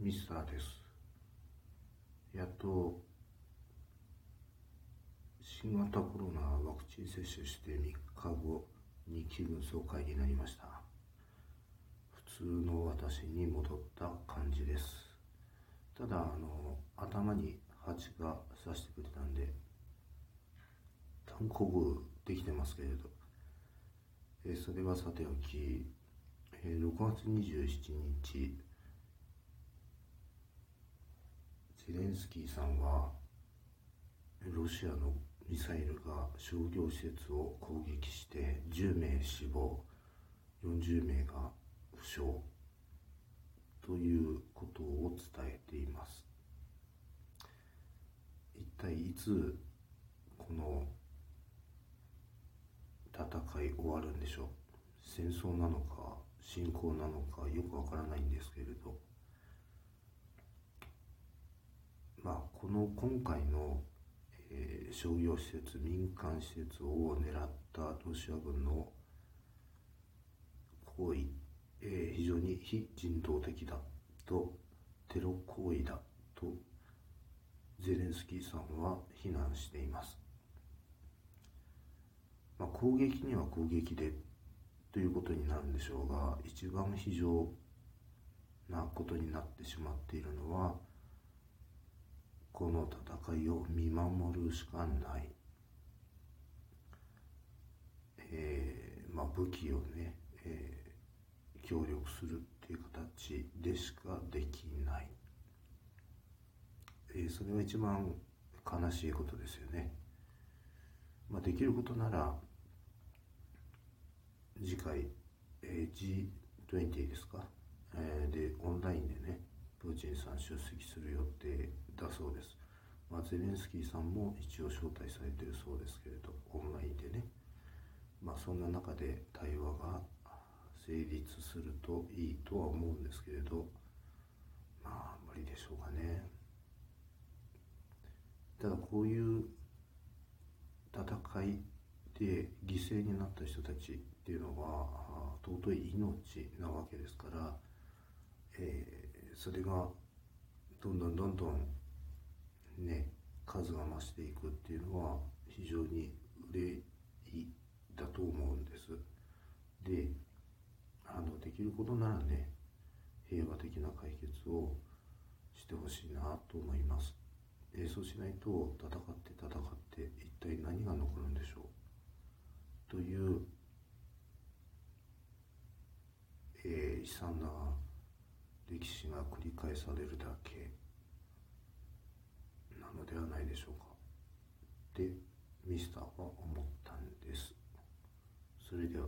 ミスターです。やっと新型コロナワクチン接種して3日後に気分爽快になりました。普通の私に戻った感じです。ただあの頭に蜂が刺してくれたんで単行部できてますけれど、えそれはさておき、え6月27日ゼレンスキーさんはロシアのミサイルが商業施設を攻撃して10名死亡40名が負傷ということを伝えています。一体いつこの戦い終わるんでしょう。戦争なのか侵攻なのかよくわからないんですけれど。まあこの今回のえー、商業施設民間施設を狙ったロシア軍の行為、えー、非常に非人道的だとテロ行為だとゼレンスキーさんは非難しています、まあ、攻撃には攻撃でということになるんでしょうが一番非常なことになってしまっているのはこの戦いを見守るしかない、えーまあ、武器をね、えー、協力するっていう形でしかできない、えー、それは一番悲しいことですよね、まあ、できることなら次回、えー、G20 ですか、えー、でオンラインでねプーチンさん出席する予定だそうです。まあ、ゼレンスキーさんも一応招待されてるそうですけれど、オンラインでね。まあ、そんな中で対話が成立するといいとは思うんですけれど、まあ、無理でしょうかね。ただ、こういう戦いで犠牲になった人たちっていうのは尊い命なわけですから、えー、それがどんどんどんどんね数が増していくっていうのは非常に憂いだと思うんです。であのできることならね平和的な解決をしてほしいなと思います。でそうしないと戦って戦って一体何が残るんでしょう？という、えー、悲惨な歴史が繰り返されるだけなのではないでしょうか。でミスターは思ったんです。それでは